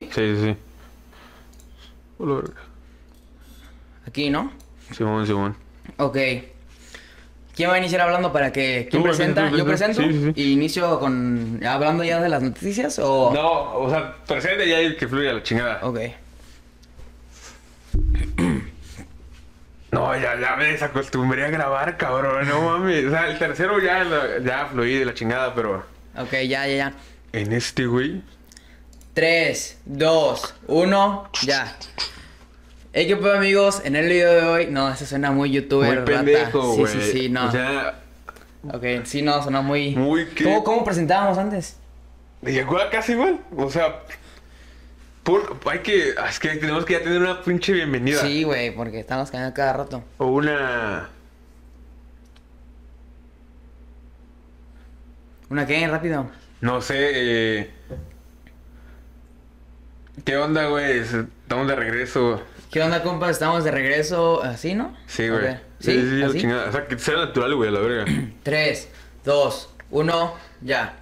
Sí, sí, sí. Hola. Aquí, ¿no? Simón, Simón. Ok. ¿Quién va a iniciar hablando para que... ¿Quién Tú, presenta? ¿Yo presento? Sí, sí, sí. ¿Y inicio con... hablando ya de las noticias o...? No, o sea, presente ya que fluya la chingada. Ok. No, ya, ya me desacostumbré a grabar, cabrón. No mames. O sea, el tercero ya, ya fluí de la chingada, pero Ok, ya, ya, ya. en este, güey. 3, 2, 1, ya. Hey, ¿qué pedo, amigos? En el video de hoy... No, eso suena muy youtuber, Muy pendejo, rata. Sí, sí, sí, no. O sea, Ok, sí, no, suena muy... Muy que- ¿Cómo, cómo presentábamos antes? llegó a casi igual. O sea, por- hay que. Es que tenemos que ya tener una pinche bienvenida. Sí, güey, porque estamos cayendo cada rato. O una. ¿Una qué? Rápido. No sé, eh... ¿Qué onda, güey? Estamos de regreso. ¿Qué onda, compas? Estamos de regreso, ¿así, no? Sí, güey. Sí, ¿Sí? sí. O sea, que sea natural, güey, a la verga. 3, 2, 1, ya.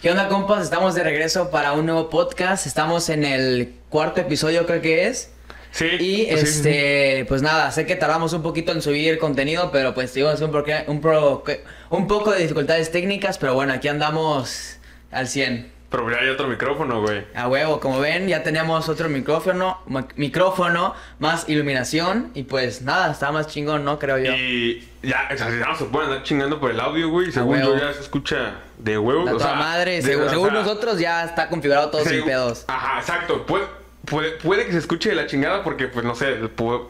¿Qué onda, compas? Estamos de regreso para un nuevo podcast. Estamos en el cuarto episodio, creo que es. Sí. Y sí, este, pues nada, sé que tardamos un poquito en subir contenido, pero pues tuvimos un, un, pro- un poco de dificultades técnicas, pero bueno, aquí andamos al 100. Pero ya hay otro micrófono, güey. A huevo, como ven, ya tenemos otro micrófono, micrófono, más iluminación y pues nada, está más chingón, ¿no? Creo yo. Y ya, o sea, no se pueden andar chingando por el audio, güey. Según yo ya se escucha de huevo. A o sea, madre, de- según, o según sea, nosotros ya está configurado todo sin pedos. Ajá, exacto. Puede, puede, puede que se escuche de la chingada porque, pues, no sé,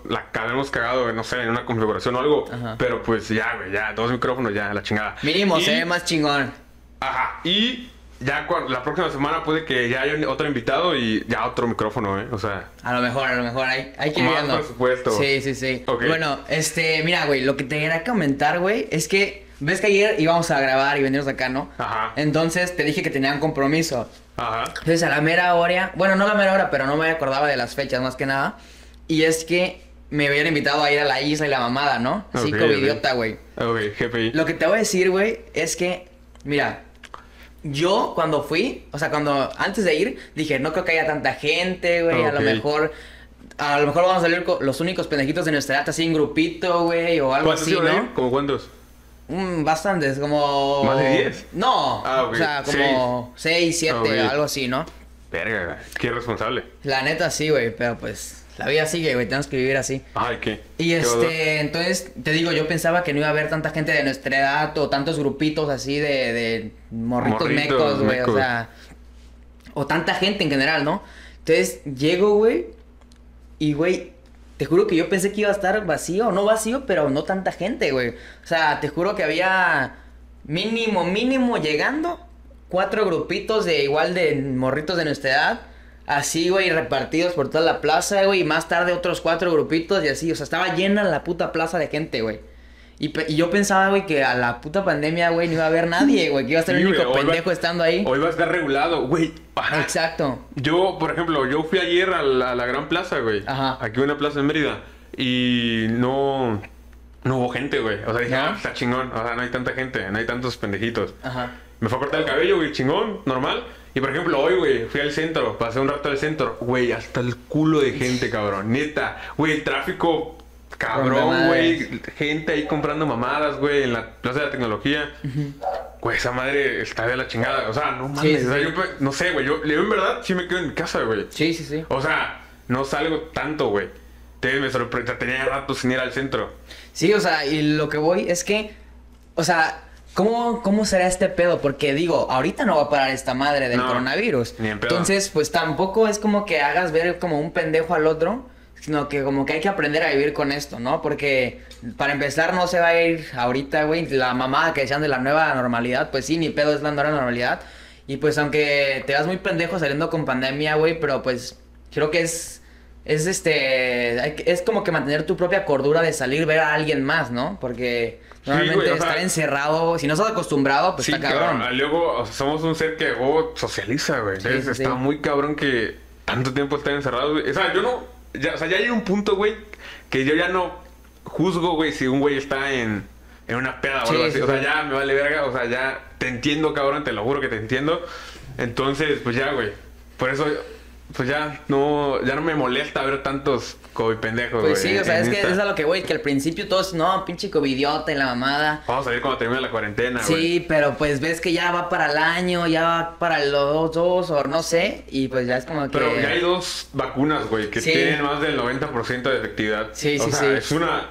la habíamos cagado, no sé, en una configuración o algo. Ajá. Pero, pues, ya, güey, ya, dos micrófonos, ya, la chingada. Mínimo, Y- se ve más chingón. Ajá, y ya cuando, la próxima semana puede que ya haya otro invitado y ya otro micrófono, ¿eh? O sea, A lo mejor, a lo mejor, hay, hay que ir Más viendo. presupuesto. Sí, sí, sí. Ok. Bueno, este, mira, güey, lo que te quería comentar, güey, es que, ves que ayer íbamos a grabar y venirnos acá, ¿no? Ajá. Entonces te dije que tenía un compromiso. ajá. Entonces a la mera hora, bueno, no a la mera hora, pero no me acordaba de las fechas más que nada. Y es que me habían invitado a ir a la isla y la mamada, ¿no? Así como idiota, güey. Ok, GPI. Lo que te voy a decir, güey, es que, mira, yo cuando fui, o sea, cuando antes de ir, dije, no creo que haya tanta gente, güey, a lo mejor, a lo mejor vamos a salir los únicos pendejitos de nuestra edad así en grupito, güey, o algo ¿Cuántos así? ¿no? ¿Cómo cuántos? Mm, bastantes, como... ¿Más de 10? No, Ah, ok. o sea, como 6, 7, Ok. algo así, ¿no? Verga, güey, qué responsable. La neta sí, güey, pero pues la vida sigue, güey, tenemos que vivir así. Ay, qué. Y qué este, entonces, te digo, yo pensaba que no iba a haber tanta gente de nuestra edad o tantos grupitos así de, de morritos, Morritos, mecos, güey, o sea, o tanta gente en general, ¿no? Entonces, llego, güey, y, güey, te juro que yo pensé que iba a estar vacío, no vacío, pero no tanta gente, güey. O sea, te juro que había mínimo, mínimo llegando cuatro grupitos de igual de morritos de nuestra edad. Así, güey, repartidos por toda la plaza, güey. Y más tarde otros cuatro grupitos y así. O sea, estaba llena la puta plaza de gente, güey. Y, pe- y yo pensaba, güey, que a la puta pandemia, güey, no iba a haber nadie, güey. Que iba a ser Sí, el único va- pendejo estando ahí. Hoy va a estar regulado, güey. Exacto. Yo, por ejemplo, yo fui ayer a la, a la Gran Plaza, güey. Ajá. Aquí una plaza en Mérida. Y no... No hubo gente, güey. O sea, dije, ¿No? ah, está chingón. O sea, no hay tanta gente, no hay tantos pendejitos. Ajá. Me fue a cortar el cabello, güey, chingón, normal. Y por ejemplo, hoy, güey, fui al centro, pasé un rato al centro, güey, hasta el culo de gente, cabrón, neta. Güey, el tráfico, cabrón, güey. Gente ahí comprando mamadas, güey, en la plaza de la tecnología. Güey, esa madre está de la chingada. O sea, no mames. Sí, sí, o sea, sí. yo, no sé, güey, yo, yo en verdad sí me quedo en mi casa, güey. Sí, sí, sí. O sea, no salgo tanto, güey. Entonces me sorprendió, tenía rato sin ir al centro. Sí, o sea, y lo que voy es que, o sea, ¿cómo, cómo será este pedo? Porque digo, ahorita no va a parar esta madre del No, coronavirus. ni en pedo. Entonces, pues tampoco es como que hagas ver como un pendejo al otro, sino que como que hay que aprender a vivir con esto, ¿no? Porque para empezar no se va a ir ahorita, güey, la mamada que decían de la nueva normalidad, pues sí, ni pedo es la nueva normalidad. Y pues aunque te vas muy pendejo saliendo con pandemia, güey, pero pues creo que es es este es como que mantener tu propia cordura de salir ver a alguien más, ¿no? Porque Güey, o sea- estar encerrado, si no estás acostumbrado, pues sí, está cabrón. cabrón. Luego, o sea, somos un ser que oh, socializa, güey. Sí, Entonces sí, está muy cabrón que tanto tiempo estar encerrado, güey. O sea, yo no. Ya, o sea, ya hay un punto, güey, que yo ya no juzgo, güey, si un güey está en, en una peda o algo así. sí, o sea, ya me vale verga. O sea, ya te entiendo, cabrón, te lo juro que te entiendo. Entonces, pues ya, güey. Por eso pues ya no, ya no me molesta ver tantos COVID pendejos, Pues güey, sí, o sea, es que es a lo que, güey, que al principio todos, no, pinche covidiota y la mamada. Vamos a ver cuando termine la cuarentena, güey. Sí, pero pues ves que ya va para el año, ya va para los dos, o no sé, y pues ya es como que... Pero ya hay dos vacunas, güey, que Sí. tienen más del 90% de efectividad. Sí, o sí, sea, sí. es una...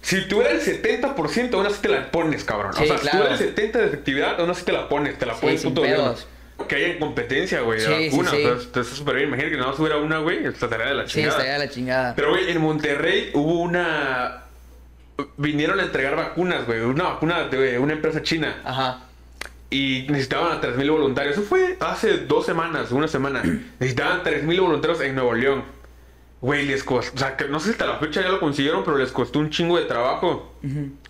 Si tuviera el 70%, aún así te la pones, cabrón. Sí, o sea, claro. si tuviera el 70% de efectividad, aún así te la pones. Te la pones sin puto. Que haya competencia, güey, de Sí, sí, vacunas. sí. O sea, está súper bien. Imagínate que nada más hubiera una, güey. Estaría de la Sí, chingada. estaría de la chingada. Pero, güey, en Monterrey hubo una... Vinieron a entregar vacunas, güey. Una vacuna de una empresa china. Ajá. Y necesitaban a 3.000 voluntarios. Eso fue hace dos semanas, una semana. Necesitaban 3.000 voluntarios en Nuevo León. Güey, les costó... O sea, que no sé si hasta la fecha ya lo consiguieron, pero les costó un chingo de trabajo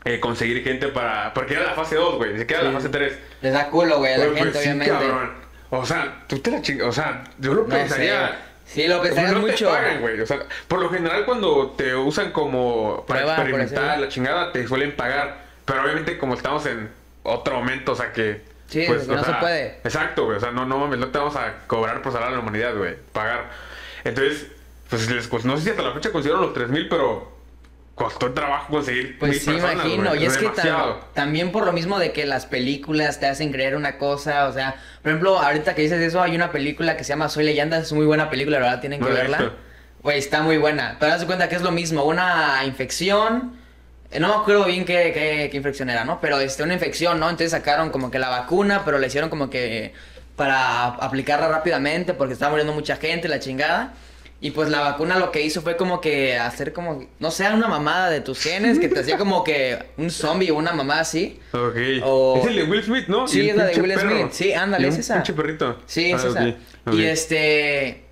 eh, conseguir gente para... Porque era la fase 2, güey. Ni siquiera la Sí. fase 3. Les da culo, güey, a la gente, pues sí, obviamente. cabrón. O sea, tú te la chingas. O sea, yo lo No pensaría... sé. Sí, lo pensarías no mucho. Te pagan, güey. O sea, por lo general cuando te usan como para Prueba, experimentar la chingada, te suelen pagar. Pero obviamente como estamos en otro momento, o sea que... Sí, pues, no se puede. Exacto, güey. O sea, no, no mames, no te vamos a cobrar por salvar a la humanidad, güey. Pagar. Entonces, pues les costó, no sé si hasta la fecha consiguieron los 3000, pero costó trabajo conseguir Pues mil sí, personas, imagino. Y es que también por lo mismo de que las películas te hacen creer una cosa, o sea, por ejemplo, ahorita que dices eso, hay una película que se llama Soy Leyenda, es muy buena película, la verdad, tienen que la verla. Güey, está muy buena. Pero de cuenta que es lo mismo, una infección, eh, no me acuerdo bien qué, qué, qué infección era, ¿no? Pero este, una infección, ¿no? Entonces sacaron como que la vacuna, pero le hicieron como que para aplicarla rápidamente porque estaba muriendo mucha gente, la chingada. Y pues la vacuna lo que hizo fue como que hacer como, no sé, una mamada de tus genes que te hacía como que un zombie o una mamada así. Ok. O- Es el de Will Smith, ¿no? Sí, es la de Will perro. Smith. Sí, ándale, es un esa. pinche perrito. Sí, es Ah, esa. Y este.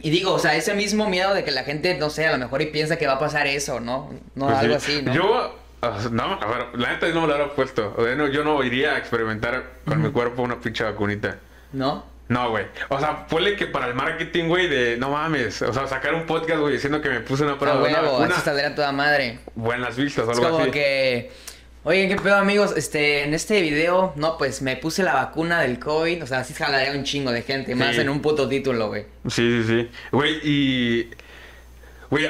Y digo, o sea, ese mismo miedo de que la gente, no sé, a lo mejor y piensa que va a pasar eso, ¿no? No, Pues algo sí. así, ¿no? Yo, sea, no, a ver, la neta no me lo hubiera puesto. O sea, no, yo no iría a experimentar con mi cuerpo una pinche vacunita. ¿No? No, güey. O sea, ponle que para el marketing, güey, de no mames. O sea, sacar un podcast, güey, diciendo que me puse una prueba de una huevo, vacuna. eso saldría toda madre. Buenas vistas o Es algo como así. que. Oye, ¿qué pedo, amigos? Este, en este video, no, pues me puse la vacuna del COVID. O sea, así jalaría un chingo de gente, más Sí. en un puto título, güey. Sí, sí, sí. Güey, y. Güey,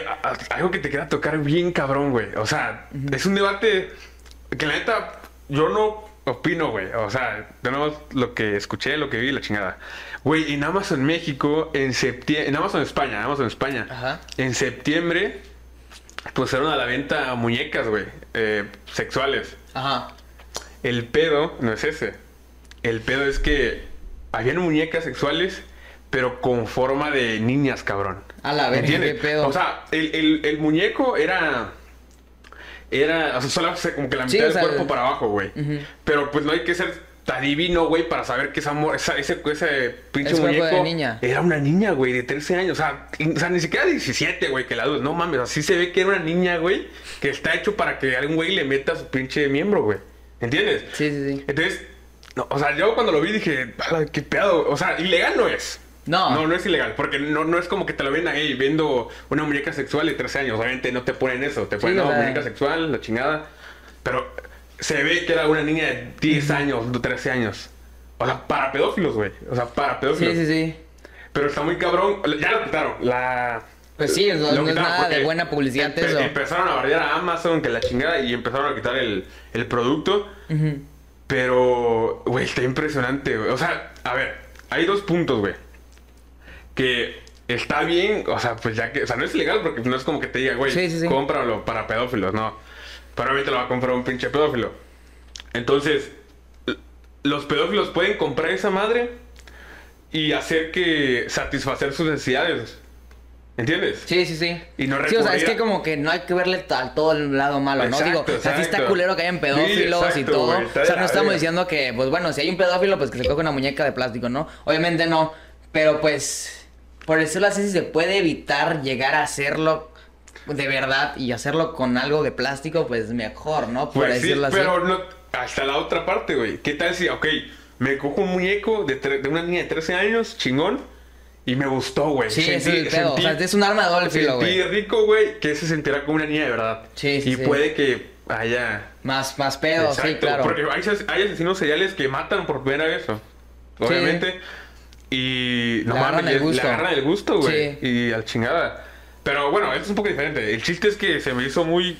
algo que te queda tocar bien cabrón, güey. O sea, es un debate que la neta yo no opino, güey. O sea, tenemos lo que escuché, lo que vi, la chingada. Güey, en Amazon México, en septiembre. En Amazon España, Amazon España. Ajá. En septiembre pusieron a la venta muñecas, güey. eh, sexuales. Ajá. El pedo no es ese. El pedo es que habían muñecas sexuales, pero con forma de niñas, cabrón. A la verga, ¿Entiendes? qué pedo. O sea, el, el- el muñeco era. Era. O sea, solo como que la Sí, mitad o del sea, cuerpo para abajo, güey. Pero pues no hay que ser adivino, güey, para saber que esa, esa- ese, ese pinche Es de muñeco niña. era una niña, güey, de 13 años. O sea, o sea, ni siquiera 17, güey, que la dudes. No mames, así se ve que era una niña, güey, que está hecho para que algún güey le meta su pinche miembro, güey. ¿Entiendes? Sí, sí, sí. Entonces, no, o sea, yo cuando lo vi dije, "Ala, qué pedo. O sea, ilegal no es. No. No, no es ilegal, porque no, no es como que te lo ven ahí viendo una muñeca sexual de 13 años. Obviamente no te ponen eso, te ponen Sí, no, muñeca sexual, la chingada. Pero se ve que era una niña de 10 años, de 13 años. O sea, para pedófilos, güey. O sea, para pedófilos. Sí, sí, sí. Pero está muy cabrón. Ya lo quitaron. La. Pues sí, no- no es nada de buena publicidad empe- eso. Empezaron a bardear a Amazon, que la chingada, y empezaron a quitar el, el producto. Ujú. Pero, güey, está impresionante, güey. O sea, a ver, hay dos puntos, güey. Que está bien, o sea, pues ya que, o sea, no es ilegal porque no es como que te diga, güey, Sí, sí, sí. cómpralo para pedófilos, no. Pero obviamente lo va a comprar un pinche pedófilo. Entonces, los pedófilos pueden comprar esa madre y hacer que satisfacer sus necesidades. ¿Entiendes? Sí, sí, sí. Y no Sí, o sea, es que como que no hay que verle al todo el lado malo, ¿no? Exacto, Digo, o sea, sí está culero que hayan pedófilos Sí, y todo. güey, o sea, no estamos diciendo que, pues bueno, si hay un pedófilo, pues que se coge una muñeca de plástico, ¿no? Obviamente no. Pero pues, por decirlo así, si se puede evitar llegar a hacerlo de verdad y hacerlo con algo de plástico, pues mejor, ¿no? Por Pues sí, decirlo así. pero no, hasta la otra parte, güey. ¿Qué tal si, ok, me cojo un muñeco de, de una niña de 13 años, chingón, y me gustó, güey. Sí, el Sentí-. O sea, sentí- es un arma doble filo, Sentí güey. rico, güey, que se sentirá como una niña de verdad. Sí, sí, Y sí. puede que haya... Más, más pedo, sí, claro. Porque hay, as- hay asesinos seriales que matan por primera vez, obviamente. Y no Le agarran mames, el le- gusto. le agarran el gusto, güey. Sí. Y al chingada. Pero bueno, esto es un poco diferente. El chiste es que se me hizo muy.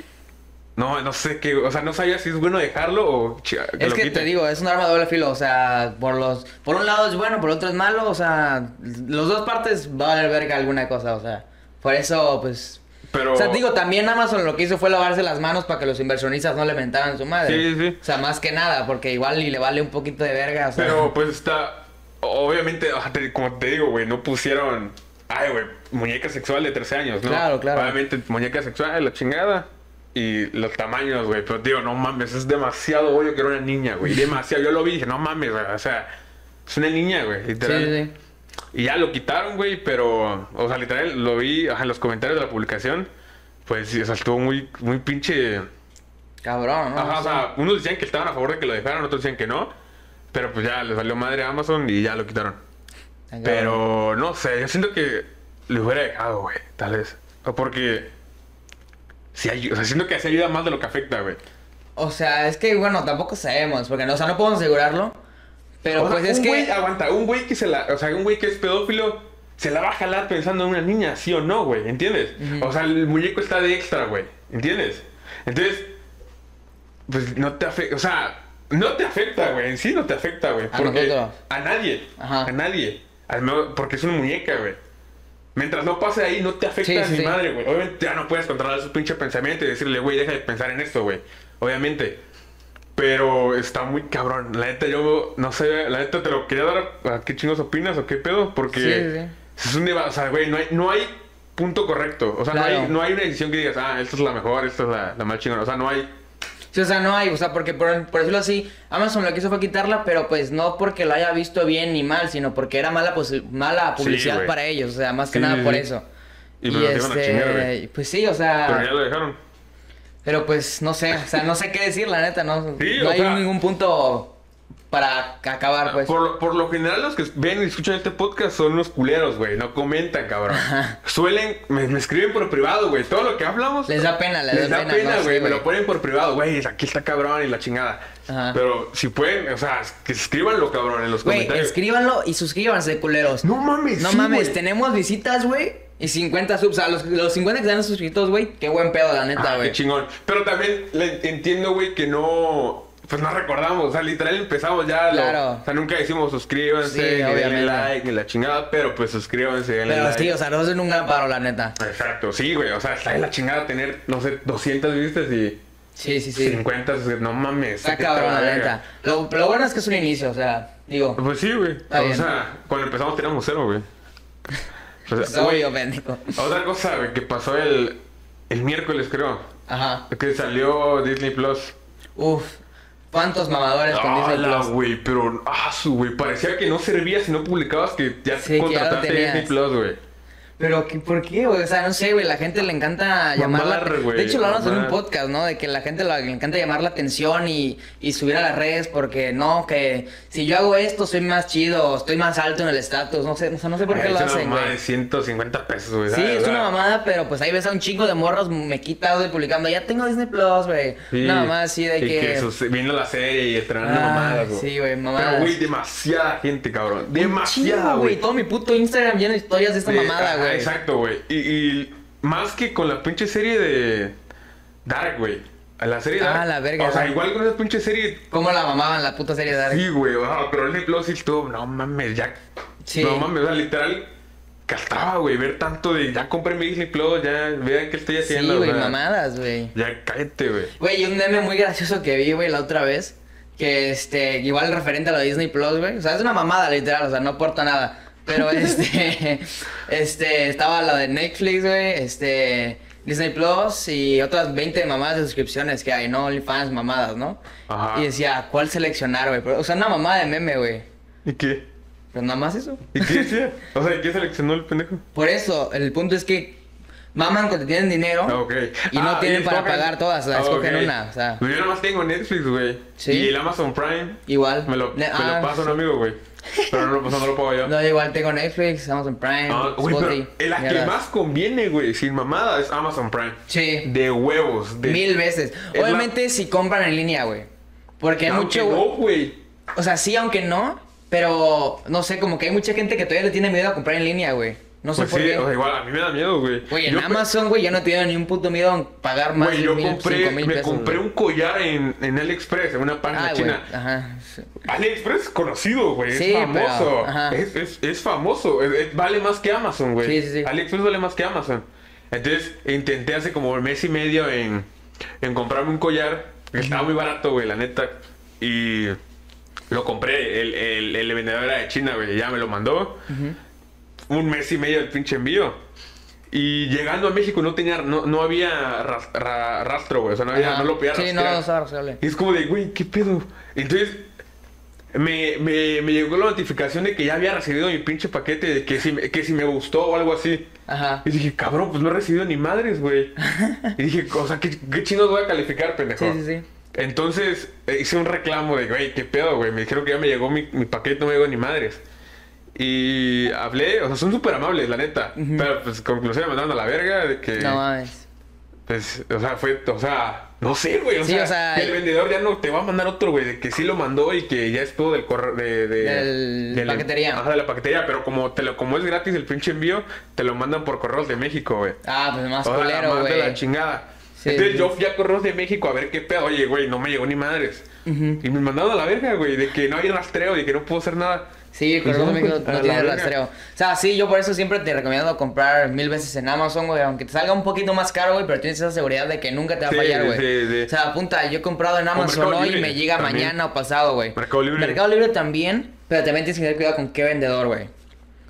No, no sé qué. O sea, no sabía si es bueno dejarlo o. chi- Es lo que quiten. te digo, es un arma de doble filo, o sea, por los por un lado es bueno, por otro es malo, o sea, los dos partes va a valer verga alguna cosa, o sea, por eso pues Pero. o sea, digo, también Amazon lo que hizo fue lavarse las manos para que los inversionistas no le mentaran su madre. Sí, sí. O sea, más que nada, porque igual y le vale un poquito de verga, o sea. Pero pues está. Obviamente, te- como te digo, güey, no pusieron. Ay, güey, muñeca sexual de 13 años, ¿no? Claro, claro. Obviamente, muñeca sexual, la chingada. Y los tamaños, güey. Pero digo, no mames, es demasiado obvio que era una niña, güey. Demasiado. Yo lo vi y dije, no mames, güey. O sea, es una niña, güey. Literal. sí, sí. Y ya lo quitaron, güey, pero, o sea, literal, lo vi ajá, en los comentarios de la publicación. Pues, o sea, estuvo muy, muy pinche. Cabrón, ¿no? Ajá, o sea, unos decían que estaban a favor de que lo dejaran, otros decían que no. Pero pues ya les valió madre a Amazon y ya lo quitaron. Pero no sé, yo siento que lo hubiera dejado, güey, tal vez. O porque. Si hay, o sea, siento que se ayuda más de lo que afecta, güey. O sea, es que bueno, tampoco sabemos, porque no, o sea, no podemos asegurarlo. Pero O sea, pues es que aguanta, un güey que se la. O sea, un güey que es pedófilo. Se la va a jalar pensando en una niña, sí o no, güey, ¿entiendes? O sea, el muñeco está de extra, güey, ¿entiendes? Entonces, pues no te afecta, o sea, no te afecta, güey, en sí no te afecta, güey. A porque nosotros. A nadie, Ajá. a nadie. Al menos- porque es una muñeca, güey. Mientras no pase ahí, no te afecta Sí, a sí. madre, güey. Obviamente ya no puedes controlar su pinche pensamiento y decirle, güey, deja de pensar en esto, güey. Obviamente. Pero está muy cabrón. La neta, yo no sé, la neta te lo quería dar a qué chingos opinas o qué pedo. Porque Sí, sí. es un debate, o sea, güey, no hay, no hay punto correcto. O sea, no, hay, no hay una decisión que digas, ah, esta es la mejor, esta es la, la más chingona. O sea, no hay. Sí, o sea, no hay, o sea, porque por, por decirlo así, Amazon lo que hizo fue quitarla, pero pues no porque lo haya visto bien ni mal, sino porque era mala, posi- mala publicidad para ellos, o sea, más que Sí, nada por eso. Y a chingar, güey. pues sí, o sea, Pero ya lo dejaron. pero pues no sé, o sea, no sé qué decir, la neta, no, no hay sea- ningún punto para acabar, pues. Por, lo- por lo general, los que ven y escuchan este podcast son unos culeros, güey. No comentan, cabrón. Suelen, me, me escriben por privado, güey. Todo lo que hablamos. Les da pena, les, Les da pena, ¿no? güey. Sí, me lo ponen por privado, güey. Aquí está cabrón y la chingada. Ajá. Pero si pueden, o sea, que escríbanlo, cabrón, en los Güey, comentarios. escríbanlo y suscríbanse, culeros. No mames, No sí, mames, tenemos visitas, güey. Y 50 subs. O sea, los, los 50 que están suscritos, güey. Qué buen pedo, la neta, Ah, güey. qué chingón. Pero también le entiendo, güey, que no. Pues no recordamos, o sea, literal empezamos ya. lo- Claro. o sea, nunca decimos suscríbanse, Sí, denle like y la chingada, pero pues suscríbanse, denle Pero like. sí, o sea, no un gran paro, la neta. Exacto, sí, güey. O sea, está de la chingada tener, no sé, 200 vistas y Sí, sí, sí. 50. No mames. Está cabrón, la neta. Lo, lo bueno es que es un inicio, o sea, digo. Pues sí, güey. Está O bien. sea, cuando empezamos teníamos cero, güey. O sea, Es güey, otra cosa, güey, que pasó el, el miércoles, creo. Ajá. Que salió Disney Plus. Uf. ¿Cuántos mamadores con Disney ¡Hala, Plus? güey! Pero, ah, su, güey. Parecía que no servía si no publicabas que ya Sí, contrataste. Disney Plus, güey. Pero, ¿qué, ¿por qué, güey? O sea, no sé, güey. La gente le encanta llamar la güey, De hecho, lo hablamos en un podcast, ¿no? De que la gente la- le encanta llamar la atención y, y subir a las redes porque, no, que si yo hago esto soy más chido, estoy más alto en el estatus. No sé, o sea, no sé por qué lo es una hacen, mamada güey. de 150 pesos, güey. Sí, es una mamada, pero pues ahí ves a un chingo de morros me quita güey, publicando, ya tengo Disney Plus, güey. sí. Una mamada así de y que... sus- viendo la serie y estrenando Ay, mamadas, güey. sí, güey, mamadas. Pero, güey, demasiada gente, cabrón. Demasiada, güey. Todo mi puto Instagram lleno de historias de esta Sí, mamada, ajá, güey. Exacto, güey. Y, y más que con la pinche serie de Dark, güey. A La serie Ah, Dark. la verga, O sea, igual con esa pinche serie. ¿Cómo la mamaban la puta serie de Dark? Sí, güey. ah, pero Disney Plus sí estuvo. No mames, ya. Sí. No mames, o sea, literal. Castraba, güey. Ver tanto de. Ya compré mi Disney Plus, ya vean qué estoy Sí, haciendo. güey, o sea, mamadas, güey. Ya cállate, güey. Güey, y un meme muy gracioso que vi, güey, la otra vez. Que, este, igual referente a lo de Disney Plus, güey. O sea, es una mamada, literal, o sea, no aporta nada. Pero, este, este, estaba la de Netflix, güey, este, Disney Plus y otras 20 mamadas de suscripciones que hay, ¿no? OnlyFans, mamadas, ¿no? Ajá. Y decía, ¿cuál seleccionar, güey? O sea, una mamada de meme, güey. ¿Y qué? Pero nada más eso. ¿Y qué decía? O sea, ¿y qué seleccionó el pendejo? Por eso, el punto es que maman cuando tienen dinero. Ah. Y no Ah, tienen para pagar todas, o sea, Ah, escogen una, o sea. Pues yo nomás tengo Netflix, güey. Sí. Y el Amazon Prime. Igual. Me lo, me ah, lo pasa un amigo, güey. Pero no, lo- no lo pago yo. No, igual tengo Netflix, Amazon Prime, Ah, güey, Spotify. pero la que más conviene, güey, sin mamada, es Amazon Prime. Sí, De huevos. De... mil veces. es Obviamente si compran en línea, güey. Porque hay mucho... no, güey. O sea, sí, aunque no. Pero, no sé, como que hay mucha gente que todavía le tiene miedo a comprar en línea, güey. No sé Pues por sí, qué. o sea, igual a mí me da miedo, güey. Güey, en Yo Amazon, güey, yo no tengo ni un puto miedo a pagar más Güey, yo mil, compré, mil me pesos, compré güey. un collar en, en AliExpress, en una página Ah, güey, china. ajá. sí. AliExpress es conocido, güey. Sí, es famoso. pero, ajá. es, es, es famoso. Es- es- vale más que Amazon, güey. Sí, sí, sí. AliExpress vale más que Amazon. Entonces, intenté hace como un mes y medio en, en comprarme un collar. Que estaba muy barato, güey, la neta. Y lo compré. El, el, el vendedor era de China, güey. Ya me lo mandó. Un mes y medio el pinche envío. Y llegando a México no tenía, no, no había ras- ra- rastro, güey. O sea, no, había, no lo podía Sí, no, no estaba rastreable. Y es como de, güey, ¿qué pedo? Entonces, me, me, me llegó la notificación de que ya había recibido mi pinche paquete, de que si, me- que si me gustó o algo así. Ajá. Y dije, cabrón, pues no he recibido ni madres, güey. y dije, o sea, ¿qué, qué chinos voy a calificar, pendejo? Sí, sí, sí. Entonces, eh, hice un reclamo de, güey, ¿qué pedo, güey? Me dijeron que ya me llegó mi, mi paquete, no me llegó ni madres. Y hablé, o sea, son súper amables, la neta. Pero, pues, conclusión, me mandaron a la verga de que... No mames. Pues, o sea, fue, o sea, no sé, güey. O, Sí, sea, o sea, que el vendedor ya no te va a mandar otro, güey, de que sí lo mandó y que ya es todo del correo de, de, Del de la- paquetería. Ajá, de la paquetería, pero como te lo, como es gratis el pinche envío, te lo mandan por correos de México, güey. Ah, pues más O culero, de la güey. chingada. Sí, Entonces sí. yo fui a correos de México a ver qué pedo. Oye, güey, no me llegó ni madres. Y me mandaron a la verga, güey, de que no hay rastreo, de que no puedo hacer nada. Sí, el Pues Correo ya, de México pues, no tiene rastreo. O sea, sí, yo por eso siempre te recomiendo comprar mil veces en Amazon, güey. Aunque te salga un poquito más caro, güey, pero tienes esa seguridad de que nunca te va a fallar, güey. sí, sí. O sea, apunta, yo he comprado en Amazon hoy y me llega también. mañana o pasado, güey. Mercado Libre. Mercado Libre también, pero también tienes que tener cuidado con qué vendedor, güey.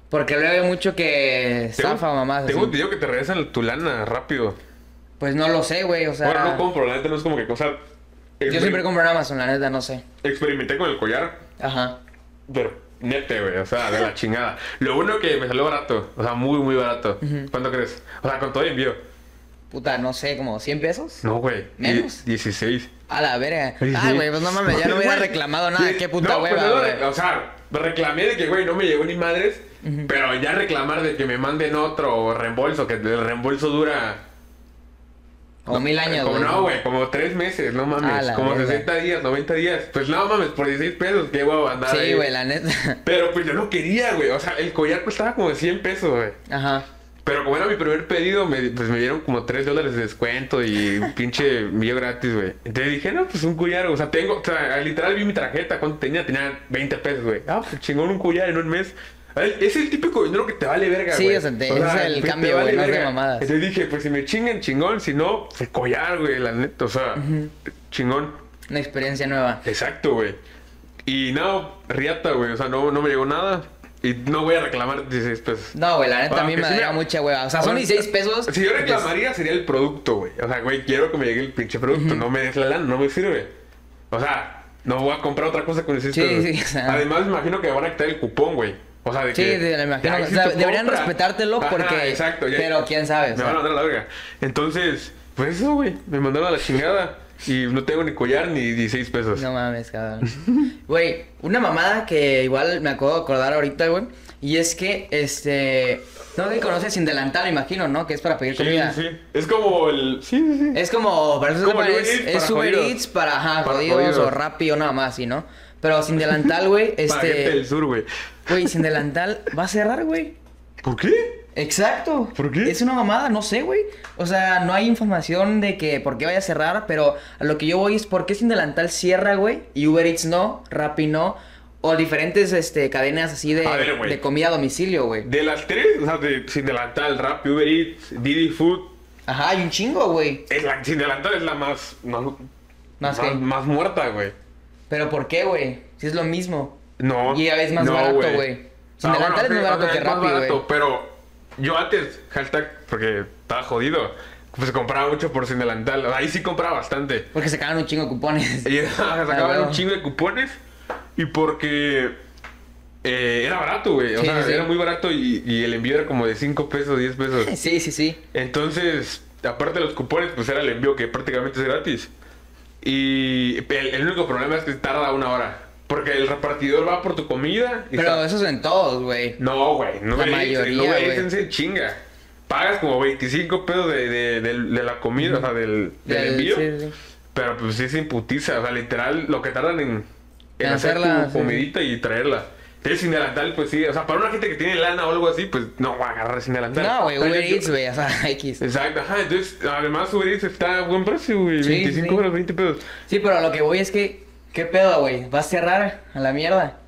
Porque luego hay mucho que zafa, mamás. Tengo así. entendido que te regresan tu lana rápido. Pues no lo sé, güey, o sea... Ahora no compro, la neta no es como que cosa. yo siempre compro en Amazon, la neta, no sé. Experimenté con el collar, Ajá. pero nete, güey, o sea, de la chingada. Lo bueno que me salió barato, o sea, muy, muy barato. ¿Cuánto crees? O sea, con todo el envío. Puta, no sé, como 100 pesos. No, güey. ¿Menos? Die- 16. A la verga. Ah, güey, pues no mames, ya no hubiera reclamado nada. Qué puta no, pero hueva, no, güey. O sea, reclamé de que, güey, no me llegó ni madres. Pero ya reclamar de que me manden otro reembolso, que el reembolso dura. Como mil años, Como güey. no, güey, como tres meses, no mames. Como verga. 60 días, 90 días. Pues no mames, por 16 pesos, qué huevo andar ahí. Sí, güey, la neta. Pero pues yo no quería, güey. O sea, el collar costaba como de 100 pesos, güey. Ajá. Pero como era mi primer pedido, me, pues me dieron como 3 dólares de descuento y un pinche envío gratis, güey. Entonces dije, no, pues un collar, o sea, tengo, o sea, literal vi mi tarjeta, ¿cuánto tenía? Tenía 20 pesos, güey. Ah, pues chingón un collar en un mes. Es el típico dinero que te vale verga, Sí, güey. o sea, te- ese es el pues, cambio, güey, no es de mamadas. Entonces dije, pues si me chingan, chingón. Si no, pues collar, güey, la neta, o sea, chingón. Una experiencia nueva. Exacto, güey. Y no, riata, güey, o sea, no, no me llegó nada. Y no voy a reclamar 16 pesos. No, güey, la neta a mí me sí daría mucha hueva. O sea, son Ahora, 16 pesos. Si yo reclamaría sería el producto, güey. O sea, güey, quiero que me llegue el pinche producto. No me des la lana, no me sirve. O sea, no voy a comprar otra cosa con 16 Sí, pesos. sí, o sea. Además, me imagino que me van a quitar el cupón, güey. O sea, de Sí, que... sí, me imagino. O sea, deberían compra. respetártelo Ajá, porque- exacto. ya- pero quién sabe, o Me sea. van a mandar a la verga. Entonces, pues eso, güey. Me mandaron a la chingada. Y no tengo ni collar ni 16 pesos. No mames, cabrón. Güey, una mamada que igual me acabo de acordar ahorita, güey. Y es que, este. No si conoces sin delantal, me imagino, ¿no? Que es para pedir comida. sí, sí. Es como el... Sí, sí, sí. Es como, para eso Como es, Uber Eats es Uber. Eats para, ajá, Para jodidos, jodidos. o Rappi o nada más, ¿sí, no? Pero sin delantal, güey, Para gente del este... sur, güey. Güey, sin delantal va a cerrar, güey. ¿Por qué? Exacto. ¿Por qué? Es una mamada, no sé, güey. O sea, no hay información de que por qué vaya a cerrar, pero a lo que yo voy es por qué sin delantal cierra, güey, y Uber Eats no, Rappi no, o diferentes este, cadenas así de, A ver, güey. de comida a domicilio, güey. De las tres, o sea, de Sin Delantal, Rappi, Uber Eats, Didi Food, Ajá, hay un chingo, güey. es la, Sin Delantal es la más, más, Más más, que- más muerta, güey. Pero ¿por qué, güey? Si es lo mismo. No. Y a veces más no, barato, güey. Sin Ah, delantal bueno, es más barato que es Rappi, güey. Pero yo antes, hashtag, porque estaba jodido, pues compraba mucho por Sin Delantal. Ahí sí compraba bastante. Porque se sacaban un chingo de cupones. Y sacaban huevo. un chingo de cupones y porque eh, era barato, güey. O Sí, sea, sí. era muy barato y, y el envío era como de 5 pesos, 10 pesos. Sí, sí, sí. Entonces, aparte de los cupones, pues era el envío que prácticamente es gratis. Y el, el único problema es que tarda una hora. Porque el repartidor va por tu comida. y Pero está- eso es en todos, güey. No, güey. No La me mayoría, No dicen se chinga. Pagas como 25 pesos de, de, de- de la comida, o sea, del, envío. sí, sí. Pero pues sí se imputiza. O sea, literal, lo que tardan en, hacer tu sí. comidita y traerla. Es sin delantal, pues sí. O sea, para una gente que tiene lana o algo así, pues no va a agarrar sin delantal. No, güey, Uber Eats, güey, o sea, X. Exacto, ajá. Entonces, además Uber Eats está a buen precio, güey. Sí, 25 sí. euros, 20 pesos. Sí, pero lo que voy es que, ¿qué pedo, güey? Va a cerrar a la mierda.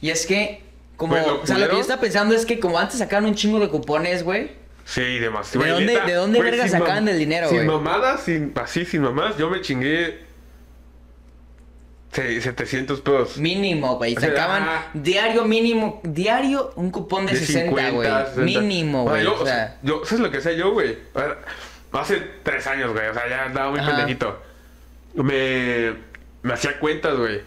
Y es que, como, Pues, o sea, lo que yo estaba pensando es que como antes sacaban un chingo de cupones, güey. Sí, demás. ¿De dónde- de dónde verga sin sacaban el dinero, Sin güey? mamadas, sin, así, sin mamás, yo me chingué. Sí, 700 pesos. Mínimo, güey. Sacaban ah. diario mínimo, diario un cupón de, 60, güey. 60. Mínimo, güey. yo, O sea, yo, ¿sabes lo que hacía yo, güey? Hace tres años, güey. O sea, ya andaba muy pendejito. Me, me hacía cuentas, güey.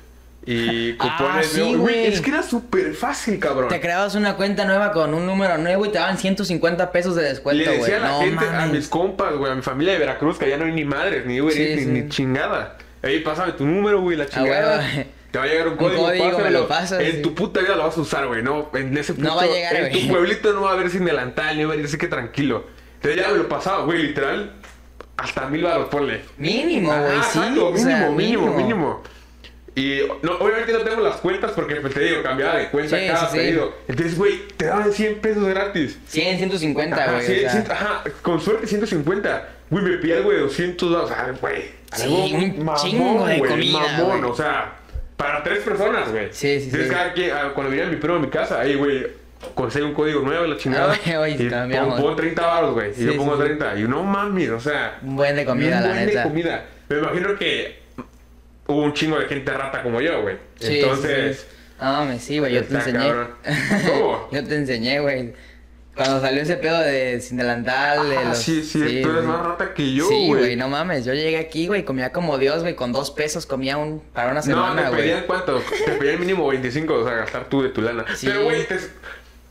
Y Ah, cupones. sí, güey. Es que era súper fácil, cabrón. te creabas una cuenta nueva con un número nuevo y te daban 150 pesos de descuento, Le güey. decía a la No gente, a mis compas, güey, a mi familia de Veracruz, que allá no hay ni madres, ni Sí, Eats, ni, sí. ni chingada. Ey, pásame tu número, güey, la chingada. huevo. Te va a llegar un Un código, código, me lo pasas, En sí. tu puta vida lo vas a usar, güey, no, en ese No puto- va a llegar, En güey. tu pueblito no va a haber sin delantal, ni va a así que tranquilo. Entonces ya me lo pasaba, güey, literal, hasta mil baros, ponle. Mínimo, güey, sí. exacto, o sea, mínimo, mínimo, mínimo. Y no, obviamente no tengo las cuentas porque pues, te digo, cambiaba de cuenta Sí, cada sí, sí. pedido. Entonces, güey, te daban 100 pesos gratis. 100, 150, Ajá, güey. sí, o sea. ajá, con suerte 150. Güey, me pillé algo de 200 o sea, güey. Sí, algo un chingo de güey, comida, Mamón, güey. o sea, para tres personas, güey. Sí, sí, Entonces, sí. cada quien, ah, cuando venía mi primo a mi casa, ahí, güey, conseguí un código nuevo, la chingada. Ah, güey, y cambiamos. pongo, pongo 30 baros, güey. Sí, y yo sí, pongo sí. 30. Y no mames, o sea. Un buen de comida, un la buen neta. de comida. Me imagino que hubo un chingo de gente rata como yo, güey. Sí, Entonces. sí, sí. No, mames, sí, güey, yo te enseñé. ¿Cómo? yo te enseñé, güey. Cuando salió ese pedo de sin delantal, de Ah, los... sí, sí, tú eres sí. más rata que yo, Sí, güey. güey, no mames. Yo llegué aquí, güey, comía como Dios, güey. Con dos pesos comía un para una No, semana, te güey. pedían cuánto? Te pedían mínimo 25, o sea, gastar tú de tu lana. Sí. Pero, güey, te...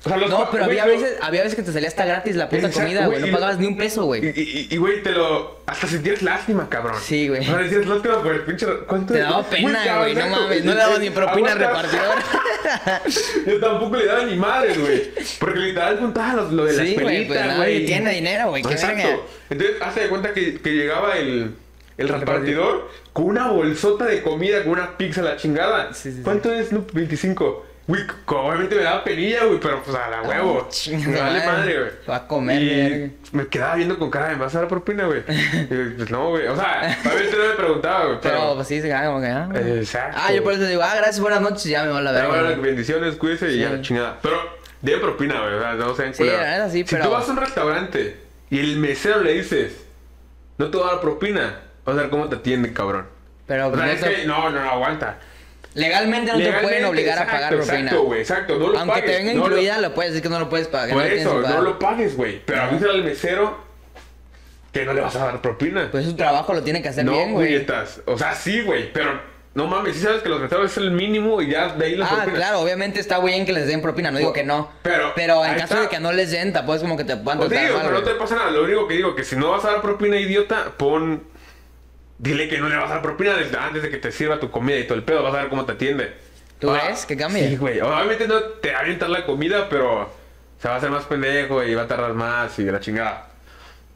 O sea, los No, pero güey, había lo- veces, había veces que te salía hasta gratis la puta Exacto, comida, güey. No lo- pagabas ni un peso, güey. y, y, güey, te lo... Hasta sentías lástima, cabrón. Sí, güey. O sea, decías lástima por el pinche... ¿Cuánto Te daba pena, güey. No mames. No le daba ni propina al repartidor. Yo tampoco le daba ni madres, güey. Porque literal contaba lo, lo de la Sí, güey, pues güey. nadie tiene dinero, güey. Qué Exacto. verga. Entonces, hace de cuenta que, que llegaba el, el repartidor con una bolsota de comida, con una pizza a la chingada. Sí, sí, sí. ¿Cuánto es? No, 25. Güey, obviamente me daba penilla, güey, pero pues a la huevo. Me vale madre. güey. Va a comer, Y me quedaba viendo con cara de, ¿me vas a dar propina, güey? Pues no, güey. O sea, obviamente no me preguntaba, güey, Pero pero... pues sí, se queda como que, ah. Exacto. Ah, yo por eso digo, ah, gracias, buenas noches, y ya me va a la verga. bueno, bendiciones, cuídese y ya la chingada. Pero, de propina, güey, o sea, no sean Sí, la sí, si pero- tú vas a un restaurante y el mesero le dices, no te voy a dar propina, vas a ver cómo te atiende, cabrón. Pero O pues, sea, es te- que, no, no, no, aguanta. Legalmente no te pueden obligar a pagar propina. Exacto, güey, exacto, no lo Aunque pagues. te venga no incluida, lo... puedes decir que no lo puedes pagar. Por no eso, no lo pagues, güey. Pero avísale al mesero que no le vas a dar propina. Pues su trabajo lo tiene que hacer no, bien, güey. O sea, sí, güey, pero no mames, sí sabes que los meseros es el mínimo y ya de ahí la Ah, claro, obviamente está bien que les den propina, no digo que no. Pero, Pero en caso está. de que no les den, tampoco es como que te puedan Pues tratar digo, mal, pero no te pasa nada. Lo único que digo que si no vas a dar propina, idiota, pon. Dile que no le vas a dar propina desde antes de que te sirva tu comida y todo el pedo. Vas a ver cómo te atiende. ¿Tú Ah, crees que cambie? Sí, güey. Obviamente no te va a aventar la comida, pero se va a hacer más pendejo y va a tardar más y la chingada.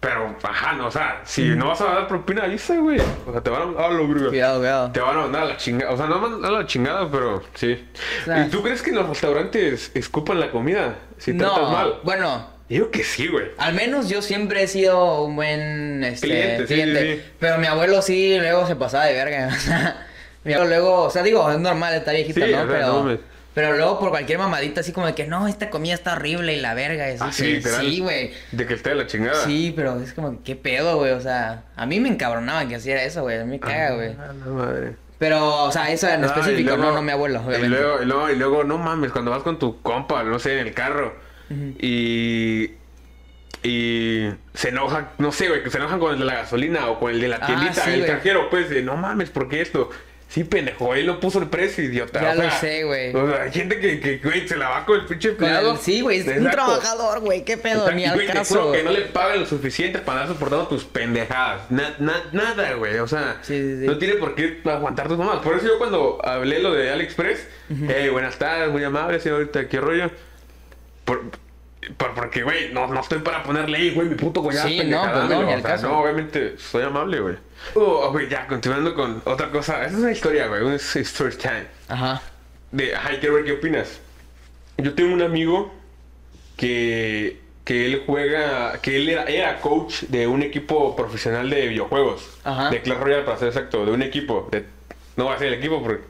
Pero, ajá, no, o sea, si no vas a dar propina, avisa, güey. O sea, te van a. Ah, lo verga. Cuidado, cuidado. Te van a mandar a la chingada. O sea, no mandar a la chingada, pero sí. O sea- ¿Y tú crees que en los restaurantes escupan la comida? Si tratas no, mal. bueno, Digo que sí, güey. al menos yo siempre he sido un buen este, Cliente, cliente. sí, sí, sí. Pero mi abuelo sí, luego se pasaba de verga. Mi abuelo luego, o sea, digo, es normal, está viejito, Sí, ¿no? pero, no pero luego por cualquier mamadita, así como de que no, esta comida está horrible y la verga. así Ah, sí, que, sí, güey. De que esté de la chingada. Sí, pero es como que qué pedo, güey. O sea, a mí me encabronaba que hiciera eso, güey. A mí me caga, güey. Ah, la madre. Pero, o sea, eso en Ah, específico, luego- no, no mi abuelo, Y luego, y, luego, y luego, no mames, cuando vas con tu compa, no sé, en el carro, y. Y se enoja, no sé, güey, que se enojan con el de la gasolina o con el de la Ah, tiendita, sí, el güey. cajero, pues, de no mames, ¿por qué esto? Sí, pendejo, él lo puso el precio, idiota. Ya o lo sea, sé, güey. O sea, hay gente que, que, güey, se la va con el pinche empleado. el- sí, güey, es un trabajador, güey. ¿Qué pedo? Exacto, Ni al güey, te caso. juro que no le pagan lo suficiente para andar soportando tus pendejadas. Na- na- nada, güey. O sea, Sí, sí, sí. no tiene por qué aguantar tus mamás. Por eso yo cuando hablé lo de AliExpress, hey, buenas tardes, muy amable, señorita, ¿qué rollo? Por, por- porque, güey, no, no estoy para ponerle ahí, güey, mi puto collar. Sí, no, pues no, ni O al sea, caso. No, obviamente, soy amable, güey. Oh, güey, ya, continuando con otra cosa. Esa es una historia, güey, un story time. Ajá. De, ajá, quiero ver qué opinas. yo tengo un amigo que, que él juega, que él era, era coach de un equipo profesional de videojuegos. Ajá. De Clash Royale, para ser exacto, de un equipo. de- no va a ser el equipo, porque-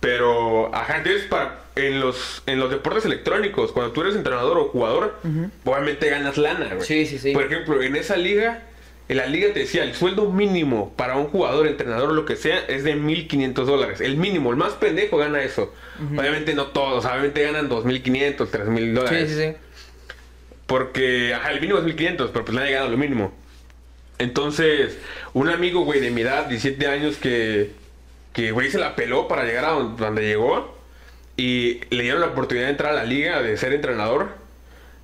pero, ajá, entonces para, en, los, en los deportes electrónicos, cuando tú eres entrenador o jugador, obviamente ganas lana, güey. Sí, sí, sí. Por ejemplo, en esa liga, en la liga te decía, el sueldo mínimo para un jugador, entrenador o lo que sea, es de 1.500 dólares. El mínimo, el más pendejo gana eso. Obviamente no todos, obviamente ganan 2.500, 3.000 Sí, dólares. sí, sí. Porque, ajá, el mínimo es 1500, pero pues han llegado lo mínimo. Entonces, un amigo, güey, de mi edad, 17 años, que, que, güey, se la peló para llegar a don- donde llegó. Y le dieron la oportunidad de entrar a la liga, de ser entrenador.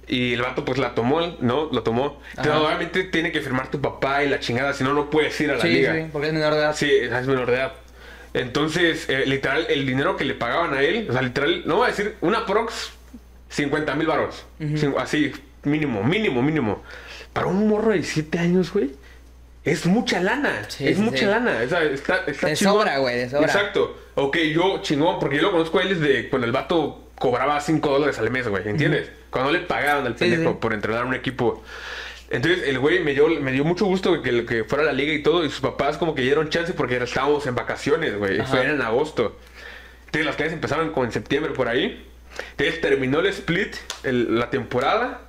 Y el vato, pues la tomó, ¿no? Lo tomó. Ajá. obviamente tiene que firmar tu papá y la chingada, si no, no puedes ir a la Sí, liga. sí, porque es menor de edad. Sí, es menor de edad. Entonces, eh, literal, el dinero que le pagaban a él, o sea, literal, no voy a decir, una prox, 50 mil baros. Cin- Así, mínimo, mínimo, mínimo. Para un morro de 7 años, güey, es mucha lana. Sí, es sí, mucha sí. lana. Sea, está, está De chingón. sobra, güey, de sobra. Exacto. Ok, yo chingón, porque yo lo conozco a él desde cuando el vato cobraba 5 dólares al mes, güey, ¿entiendes? Cuando le pagaban al pendejo por entrenar un equipo. Entonces el güey me dio, me dio mucho gusto que, que fuera a la liga y todo. Y sus papás como que dieron chance porque estábamos en vacaciones, güey. Ajá. Fue en agosto. Entonces las clases empezaron como en septiembre por ahí. Entonces terminó el split, el- la temporada.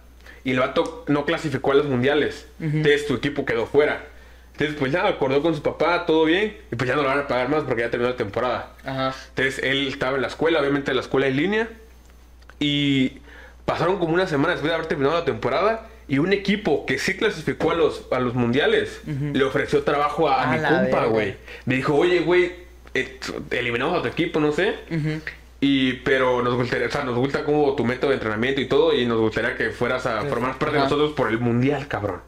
Y el vato no clasificó a los mundiales. Entonces su equipo quedó fuera. Entonces pues ya acordó con su papá, todo bien. Y pues ya no lo van a pagar más porque ya terminó la temporada. Ajá. Entonces él estaba en la escuela, obviamente la escuela en línea. Y pasaron como una semana después de haber terminado la temporada. Y un equipo que sí clasificó a los, a los mundiales le ofreció trabajo a, a A mi compa, güey. Me dijo, oye, güey, eh, eliminamos a tu equipo, no sé. Y, pero nos gustaría, o sea, nos gusta como tu método de entrenamiento y todo. Y nos gustaría que fueras a formar parte de nosotros por el mundial, cabrón.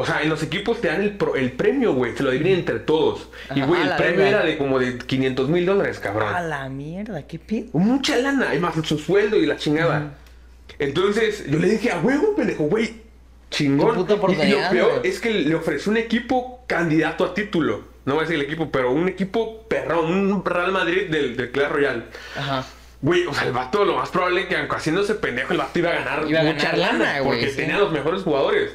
O sea, en los equipos te dan el, pro- el premio, güey. Se lo dividen entre todos. y, güey, el premio era de como de 500 mil dólares, cabrón. A la mierda, qué pedo. Mucha lana, y más su sueldo y la chingada. Entonces, yo le dije, a huevo, pendejo, güey, chingón. Y- y, lo peor es que le ofreció un equipo candidato a título. No voy a decir el equipo, pero un equipo perrón, un Real Madrid del, del Clash Royale. Ajá. Güey, o sea, el vato, lo más probable es que haciéndose pendejo, el vato iba a ganar Iba a mucha ganar lana, lana, güey, porque sí. tenía los mejores jugadores.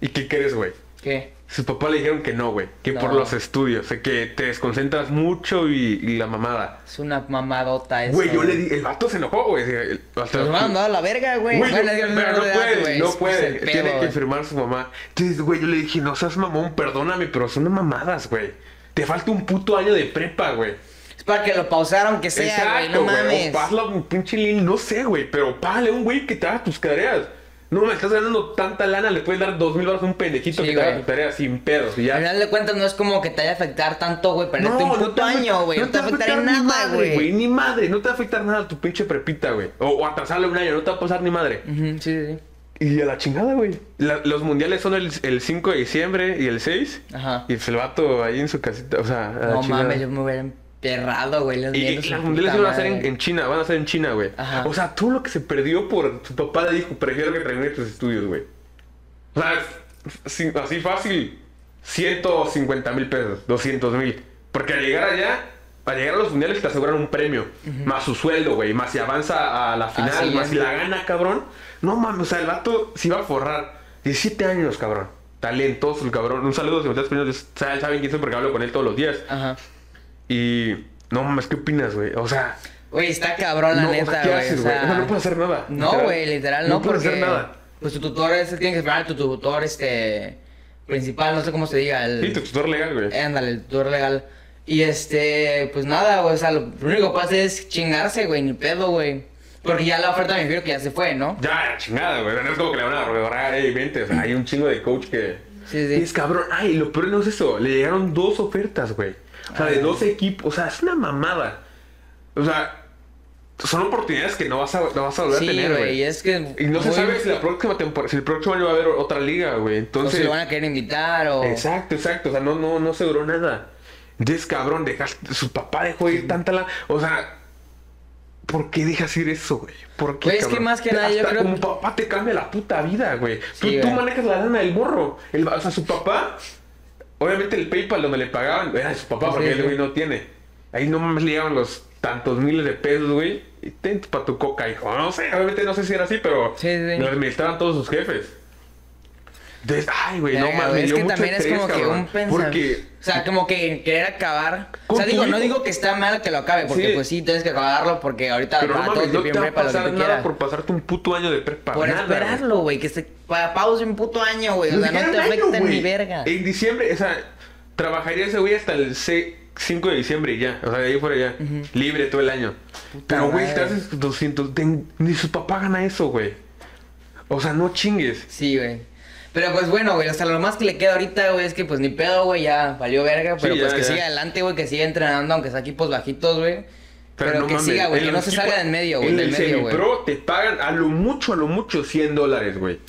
¿Y qué crees, güey? ¿Qué? Sus papás le dijeron que no, güey. Que No. por los estudios, que te desconcentras mucho y, y la mamada. Es una mamadota eso. Güey, yo le di. El vato se enojó, güey. Nos van a mandar a la verga, güey. Bueno, no, pero edad, puede, güey. no puede. Tiene pedo, que firmar su mamá. Entonces, güey, yo le dije, no seas mamón, perdóname, pero son mamadas, güey. Te falta un puto año de prepa, güey. Es para que lo pausaron, que sea, güey. No güey. mames. O un pinche link, no sé, güey. Pero págale a un güey que te haga tus tareas. No me estás ganando tanta lana, le puedes dar dos mil dólares a un pendejito Sí, que te haga tu tarea sin pedos. Y ya. Al final de cuentas no es como que te vaya a afectar tanto, güey, perderte un puto te a año, güey. No, te va a afectar en nada, güey. Ni madre, no te va a afectar nada tu pinche prepita, güey. O, o atrasarle un año, no te va a pasar ni madre. Ujú, sí, sí, sí. Y a la chingada, güey. La- los mundiales son el, el 5 de diciembre y el 6. Ajá. Y el vato ahí en su casita, o sea, a la No mames, yo me hubiera emperrado, güey. los Y, y las mundiales van a ser en, China, van a ser en China, güey. O sea, todo lo que se perdió por su papá le dijo, prefiero que termine tus estudios, güey. O sea, sin- así fácil, 150 mil pesos, 200 mil. Porque al llegar allá, al llegar a los mundiales te aseguran un premio, más su sueldo, güey, más si avanza a la final, más si la gana, cabrón. No mames, o sea, el vato se iba a forrar. 17 años, cabrón. Talentoso el cabrón. Un saludo si me estás saben quién soy porque hablo con él todos los días. Ajá. Y no mames, ¿qué opinas, güey? O sea, Güey, está cabrón, la no, neta, ¿qué güey. o güey? sea, O sea, no puedes hacer nada. No, güey, literal, no, puedes porque... hacer nada. Pues tu tutor ese tiene que esperar a tu tutor, este... Principal, no sé cómo se diga, el... Sí, tu tutor legal, güey. Ándale, el tutor legal. Y este, pues nada, güey, o sea, lo, único que pasa es chingarse, güey, ni pedo, güey. Porque ya la oferta me refiero que ya se fue, ¿no? Ya, chingada, güey. No es como que le van a rogar, hey, vente. O sea, hay un chingo de coach que. Sí, sí. Y es cabrón. Ay, lo peor no es eso. Le llegaron dos ofertas, güey. O sea, de dos equipos. O sea, es una mamada. O sea, son oportunidades que no vas a, no vas a volver Sí, a tener, güey, es que... Y no se sabe si la próxima temporada, si el próximo año va a haber otra liga, güey. O si Entonces. lo van a querer invitar o... Exacto, exacto. O sea, no, no, no aseguró nada. Entonces, cabrón, dejaste, su papá dejó ir tanta la. O sea, ¿por qué dejas ir eso, güey? ¿Por qué? Es que más que nada yo creo- Como papá te cambia la puta vida, güey. Tú, Sí, tú güey. manejas la lana del morro. El- o sea, su papá. Obviamente el PayPal donde le pagaban era su papá porque el güey no tiene. Ahí no mames le llegaban los tantos miles de pesos, güey. Y ten para tu coca, hijo. No sé, obviamente no sé si era así, pero sí. lo administraban todos sus jefes. Entonces, ay, güey, no mames. es que también es como que un pensamiento. Porque O sea, como que querer acabar. O sea, digo, no digo que está mal que lo acabe, porque pues sí, tienes que acabarlo, porque ahorita para no todo mames, no tiempo te prepa, lo que nada por pasarte un puto año de prepa. Por esperarlo, güey, que se pa- pause un puto año, güey. O sea, no te afecta ni verga. En diciembre, o sea, trabajaría ese güey hasta el C- 5 de diciembre y ya. O sea, de ahí fuera ya. Libre todo el año. Pero, güey, te haces 200. ten- ni su papá gana eso, güey. O sea, no chingues. Sí, güey. Pero pues bueno, güey, hasta lo más que le queda ahorita, güey, es que pues ni pedo, güey, ya valió verga. Pero Sí, pues que ya. siga adelante, güey, que siga entrenando, aunque sea equipos bajitos, güey. Pero, no que mames, siga, güey, que no se salga del medio, güey, En del el medio, semipro te pagan a lo mucho, a lo mucho 100 dólares, güey.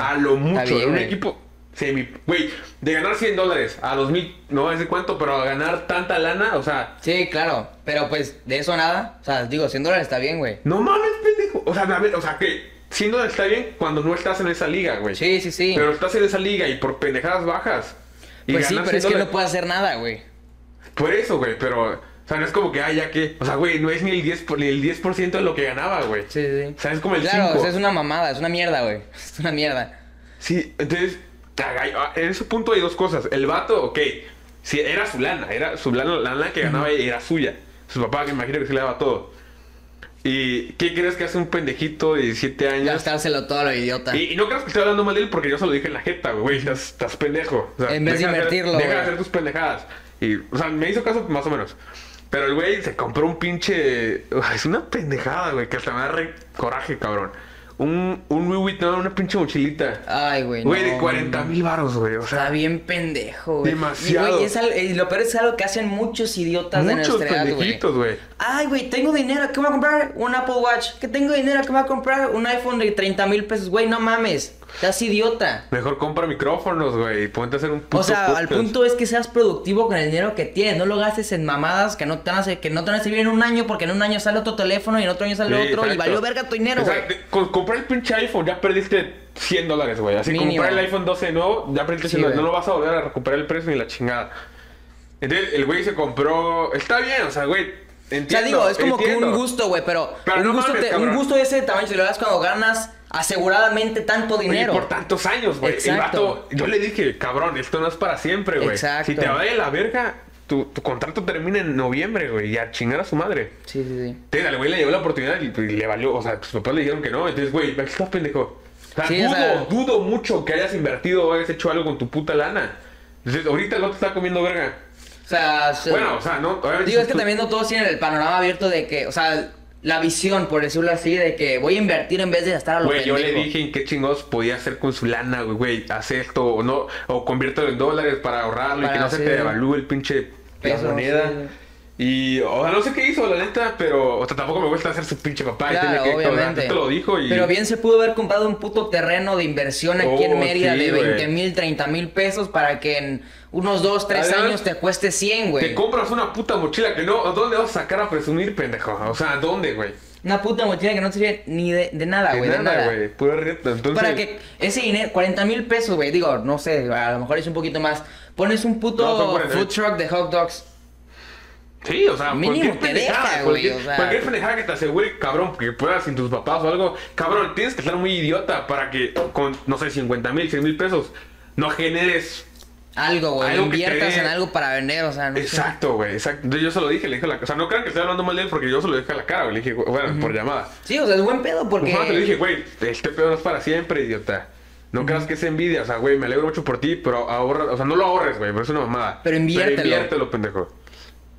A lo mucho. Bien, en un equipo semi. Güey, de ganar 100 dólares a 2000, no decir cuánto, pero a ganar tanta lana, o sea. Sí, claro, pero pues de eso nada. O sea, digo, 100 dólares está bien, güey. No mames, pendejo. O sea, a ver, o sea, que 100 dólares está bien cuando no estás en esa liga, güey. Sí, sí, sí. Pero estás en esa liga y por pendejadas bajas. Y pues sí, pero 100 es que no dólares. puede hacer nada, güey. Por eso, güey, pero. O sea, no es como que, ay, ya que. O sea, güey, no es ni el 10%, por- ni el 10 de lo que ganaba, güey. Sí, sí. O sea, es como el Claro, 5. o sea, es una mamada, es una mierda, güey. Es una mierda. Sí, entonces, ah, en ese punto hay dos cosas. El vato, ok, sí, era su lana, era su lana, la lana que ganaba era suya. Su papá, que imagino que se le daba todo. ¿Y qué crees que hace un pendejito de 17 años? Gastárselo todo a lo idiota. Y, y no creas que estoy hablando mal de él porque yo se lo dije en la jeta, güey, estás, estás pendejo. O sea, En vez de hacer- invertirlo, Deja de hacer tus pendejadas. Y, o sea, me hizo caso más o menos. Pero el güey se compró un pinche... Es una pendejada, güey, que hasta me da re coraje, cabrón. Un, un Louis Vuitton, una pinche mochilita. Ay, güey. Güey, no, de 40 no. mil baros, güey. O sea, Está bien pendejo, güey. Demasiado. Y, güey, es al- y lo peor es algo que hacen muchos idiotas de muchos nuestra edad, güey. pendejitos, güey. Ay, güey, tengo dinero, ¿qué me voy a comprar? Un Apple Watch. ¿Qué tengo dinero? ¿Qué me voy a comprar? Un iPhone de 30 mil pesos. Güey, no mames. Estás idiota. Mejor compra micrófonos, güey, y ponte a hacer un puto O sea, al punto es que seas productivo con el dinero que tienes. No lo gastes en mamadas que no te van a, hacer- que no te van a servir en un año porque en un año sale otro teléfono y en otro año sale Sí, otro y valió verga tu dinero, güey. Exacto. Con comprar el pinche iPhone ya perdiste 100 dólares, güey. Así Mínimo. comprar el iPhone 12 nuevo, ya perdiste Sí, 100 dólares. güey. No lo vas a volver a recuperar el precio ni la chingada. Entonces, el güey se compró... Está bien, o sea, güey, entiendo. O sea, digo, es como que un gusto, güey, pero, Pero un, no gusto mames, te- un cabrón. gusto de ese tamaño si lo das cuando ganas aseguradamente tanto Oye, dinero. por tantos años, güey. El vato, yo le dije, cabrón, esto no es para siempre, güey. Exacto. Si te va de la verga, tu, tu contrato termina en noviembre, güey, y a chingar a su madre. Sí, sí, sí. Entonces, al güey le llevó la oportunidad y, y le valió. O sea, sus papás le dijeron que no. Entonces, güey, ¿qué estás pendejo? O sea, Sí, dudo, o sea- dudo mucho que hayas invertido o hayas hecho algo con tu puta lana. Entonces, ahorita el otro está comiendo verga. O sea, se- Bueno, o sea, no. digo, es que también no todos tienen el panorama abierto de que, o sea, la visión, por decirlo así, de que voy a invertir en vez de gastar a lo Güey, yo le dije en qué chingados podía hacer con su lana, güey, haz esto o no, o conviértelo en dólares para ahorrarlo y que no se te devalúe el pinche la Peso, moneda. sí. Y, o sea, no sé qué hizo, la neta, pero, o sea, tampoco me gusta hacer su pinche papá y Claro, tiene que obviamente. te lo dijo y. Pero bien se pudo haber comprado un puto terreno de inversión aquí en Oh, Mérida sí, de güey. 20 mil, 30 mil pesos para que en unos 2, 3 Además, años te cueste 100, Te güey. compras una puta mochila que no, ¿a dónde vas a sacar a presumir, pendejo? O sea, ¿a dónde, güey? Una puta mochila que no sirve ni de, de nada, güey, de nada. güey, puro reto. Entonces, Para que ese dinero, 40 mil pesos, güey, digo, no sé, a lo mejor es un poquito más. Pones un puto son 40 food truck de hot dogs. Sí, o sea, Mínimo te deja, güey, cualquier, o sea. cualquier pendejada que te asegure, cabrón, que puedas sin tus papás o algo, cabrón, tienes que estar muy idiota para que con, no sé, 50 mil, 100 mil pesos, no generes... Algo, güey, inviertas en algo para vender, o sea, no. Exacto, güey, exacto. Yo se lo dije, le dije a la O sea, no crean que estoy hablando mal de él porque yo se lo dije a la cara, güey. Le dije, bueno, por llamada. Sí, o sea, es buen pedo porque. Porque... le dije, güey, este pedo no es para siempre, idiota. No creas que es envidia, o sea, güey, me alegro mucho por ti, pero ahorra, o sea, no lo ahorres, güey, pero es una mamada. Pero inviértelo. Pero inviértelo, pendejo.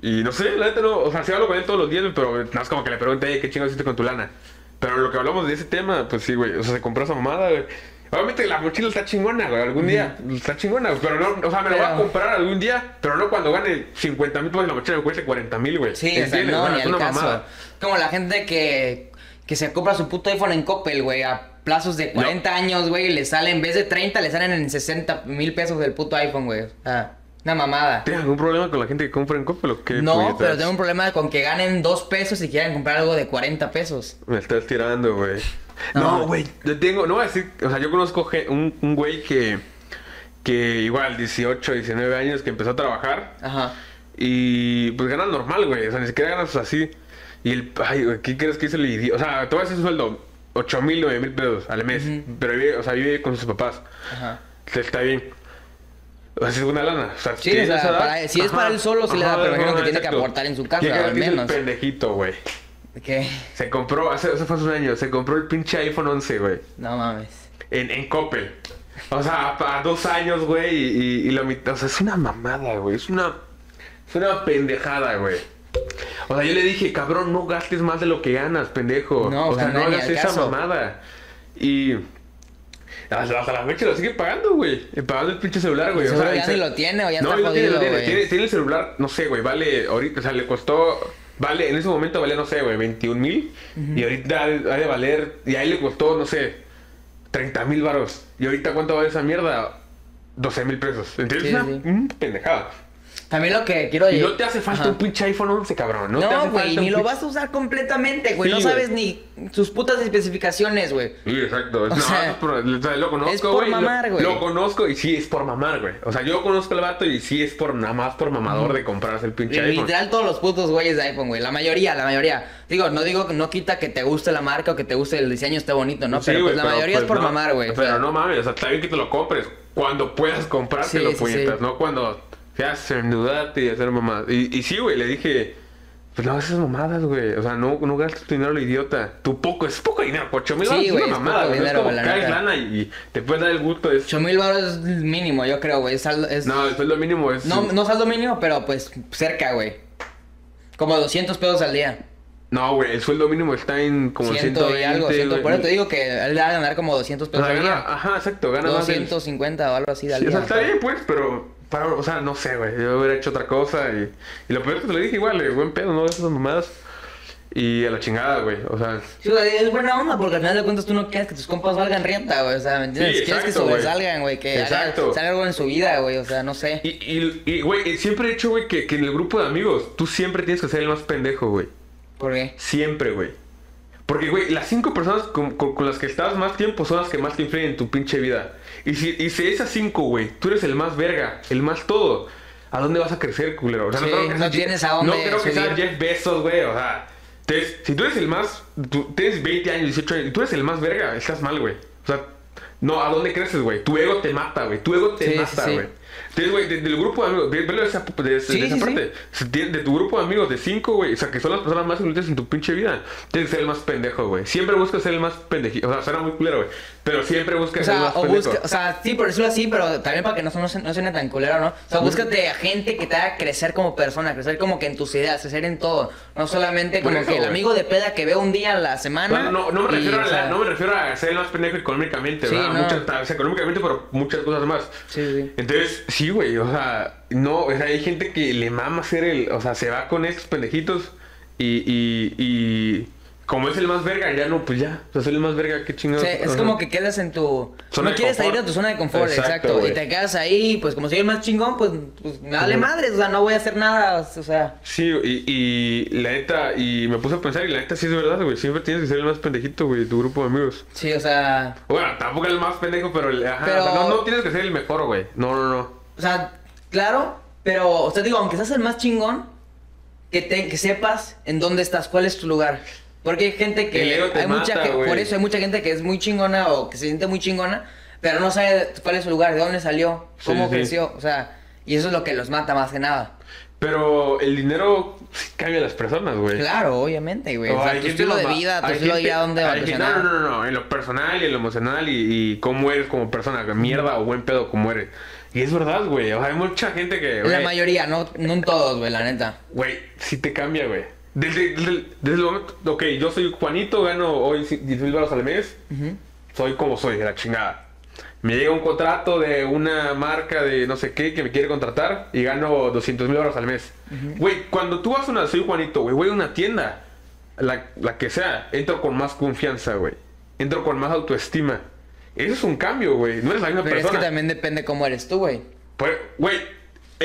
Y no sé, la neta no, o sea, sí hablo con él todos los días, güey, pero no es como que le pregunte, "Ey, ¿qué chingados hiciste con tu lana? Pero lo que hablamos de ese tema, pues sí, güey, o sea, se compró esa mamada, güey. Obviamente la mochila está chingona, güey, algún día, está chingona, güey, pero no, o sea, me la voy a Pero- comprar algún día, pero no cuando gane 50 mil pesos la mochila me cueste 40 mil, güey. Sí, o sea, ¿Entiendes? no, Bueno, ni es al una caso. mamada. Como la gente que, que se compra su puto iPhone en Coppel, güey, a plazos de 40 años, güey, y le sale, en vez de 30, le salen en 60 mil pesos del puto iPhone, güey. Una mamada. ¿Tienes algún problema con la gente que compra en Coppel o qué? No, puñetas? pero tengo un problema con que ganen 2 pesos y quieran comprar algo de 40 pesos. Me estás tirando, güey. No. Güey, yo tengo, no voy a decir, o sea, yo conozco un, un güey que, que igual 18, 19 años que empezó a trabajar Ajá. y pues gana normal, güey, o sea, ni siquiera ganas así. Y el, ay, güey, ¿qué crees que hizo el idiota? O sea, todo ese sueldo, 8 mil, 9 mil pesos al mes. Pero vive, o sea, vive con sus papás. Ajá. Está bien. O sea, es una lana. O sea, Sí, tiene o sea, esa edad. para- si es para él solo, sí le da, pero imagino que tiene que aportar en su casa, al menos. el pendejito, güey. ¿Qué? Se compró, hace, eso fue hace un año, se compró el pinche iPhone 11, güey. No mames. En, en Coppel. O sea, a dos años, güey, y, y, y la mitad. O sea, es una mamada, güey. Es una. Es una pendejada, güey. O sea, yo le dije, cabrón, no gastes más de lo que ganas, pendejo. No, o sea, no hagas esa caso. mamada. Y. Hasta, hasta la fecha lo sigue pagando, güey. Eh, Pagando el pinche celular, güey. O sea, ya cel- lo tiene o ya no, está tiene, jodido, lo tiene. güey. tiene. Tiene el celular, no sé, güey, vale ahorita, o sea, le costó, vale, en ese momento valía, no sé, güey, 21 mil. Y ahorita ha de, valer, y ahí le costó, no sé, 30 mil baros. Y ahorita, ¿cuánto vale esa mierda? 12 mil pesos. ¿Entiendes? Sí, Una sí. pendejada. También lo que quiero decir- no te hace falta Ajá. un pinche iPhone 11, cabrón. No, güey, ni lo pinche- vas a usar completamente, güey. Sí, no sabes ni sus putas especificaciones, güey. Sí, exacto. no, sea, es por- o sea, lo conozco, es por mamar, güey. Lo, conozco y sí es por mamar, güey. O sea, yo conozco al vato y sí es por nada más por mamador de comprarse el pinche iPhone. Literal todos los putos güeyes de iPhone, güey. La mayoría, la mayoría. Digo, no digo, no quita que te guste la marca o que te guste el diseño esté bonito, ¿no? Sí, pero pues la mayoría es pues por no, mamar, güey. o Pero sea, no mames, o sea, está bien que te lo compres. Cuando puedas comprártelo, Sí, puñetas, no cuando seas endeudarte y hacer mamadas. Y, y sí, güey, le dije, pues no esas mamadas, güey. O sea, no, no gastes tu dinero a lo idiota. Tu poco, es poco dinero, 8 mil Sí, es una es mamada, güey. dinero, es como caes lana y, y te puedes dar el gusto de... 8 mil baros es mínimo, yo creo, güey. Es, es- No, el sueldo mínimo es... no, no saldo mínimo, pero pues cerca, güey. Como 200 pesos al día. No, güey, el sueldo mínimo está en como Ciento 120, y algo, ciento. Por güey. eso te digo que él va a ganar como 200 O pesos sea, al gana- día. ajá, exacto, gana más del- 250 o algo así al Sí, o día. sea, está bien, pues, pero, para, o sea, no sé, güey. Yo hubiera hecho otra cosa y, y lo peor es que te lo dije igual, eh, buen pedo, no esas mamadas. Y a la chingada, güey. O sea, Sí, es buena onda porque al final de cuentas tú no quieres que tus compas valgan rienda, güey. O sea, ¿me entiendes? Sí, quieres que güey. sobresalgan, güey. Que Exacto. hagan salgan algo en su vida, güey. O sea, no sé. y, y, y, güey, siempre he hecho, güey, que, que en el grupo de amigos tú siempre tienes que ser el más pendejo, güey. ¿Por qué? Siempre, güey. Porque, güey, las cinco personas con, con- con las que estás más tiempo son las que más te influyen en tu pinche vida. Y si, y si esas cinco, güey, tú eres el más verga, el más todo, ¿a dónde vas a crecer, culero? O sea, Sí, creo que no tienes a dónde No creo que seas Jeff Bezos, güey, o sea... entonces, si tú eres el más... Tú tienes 20 años, 18 años, y tú eres el más verga, estás mal, güey. O sea, no, ¿a dónde creces, güey? Tu ego te mata, güey. Tu ego te Sí, mata, sí. Entonces, güey, de- del grupo de amigos, de esa, de, esa- Sí, de esa sí, sí. parte. Si De tu grupo de amigos de cinco, güey, o sea, que son las personas más influyentes en tu pinche vida, tienes que ser el más pendejo, güey. Siempre busca ser el más pendejito. O sea, suena muy culero, güey. Pero siempre busca O ser el sea, más o, pendejo. busca, o sea, sí, por decirlo así, pero también para que no, no, suene tan culero, ¿no? O sea, búscate a gente que te haga crecer como persona, crecer como que en tus ideas, crecer en todo. No solamente como eso, que el amigo de peda que veo un día a la semana. No, no, no, me y, refiero a sea, la- no me refiero a ser el más pendejo económicamente, Sí, ¿verdad? Muchas, o sea, económicamente, pero muchas cosas más. Sí, sí. Entonces, sí, güey, o sea, no, o sea, hay gente que le mama ser el, o sea, se va con estos pendejitos y, y, y como es el más verga, ya no, pues ya, o sea, soy el más verga, qué chingados. Sí, es Ajá. como que quedas en tu... Zona no de quieres salir de tu zona de confort, Exacto, exacto. y te quedas ahí, pues como soy el más chingón, pues, pues me vale madres, o sea, no voy a hacer nada, o sea... Sí, y, y la neta, y me puse a pensar, y la neta sí es verdad, güey, siempre tienes que ser el más pendejito, güey, tu grupo de amigos. Sí, o sea... Bueno, tampoco el más pendejo, pero, ajá, Pero- o sea, no, no tienes que ser el mejor, güey, no, no, no. O sea, claro, pero, o sea, digo, aunque seas el más chingón, que, te, que sepas en dónde estás, cuál es tu lugar. Porque hay gente que... El ego te hay mucha que-. Por eso hay mucha gente que es muy chingona o que se siente muy chingona, pero no sabe cuál es su lugar, de dónde salió, cómo Sí, sí. creció, o sea... Y eso es lo que los mata más que nada. Pero el dinero cambia a las personas, güey. Claro, obviamente, güey. O sea, hay tu estilo de vida, tu estilo de vida, dónde va a. No, no, no, no, en lo personal y en lo emocional y, y cómo eres como persona, mierda o buen pedo como eres. Y es verdad, güey, o sea, hay mucha gente que, La güey, mayoría, no, no en todos, güey, la neta. güey, sí te cambia, güey. Desde, desde, desde el momento, ok, yo soy Juanito, gano hoy 10 mil dólares al mes, soy como soy, de la chingada. Me llega un contrato de una marca de no sé qué que me quiere contratar y gano 200 mil dólares al mes. Güey, cuando tú vas a una, soy Juanito, güey, voy a una tienda, la, la que sea, entro con más confianza, güey. Entro con más autoestima. Eso es un cambio, güey. No eres la misma Pero es persona. que también depende cómo eres tú, güey. Pues, güey,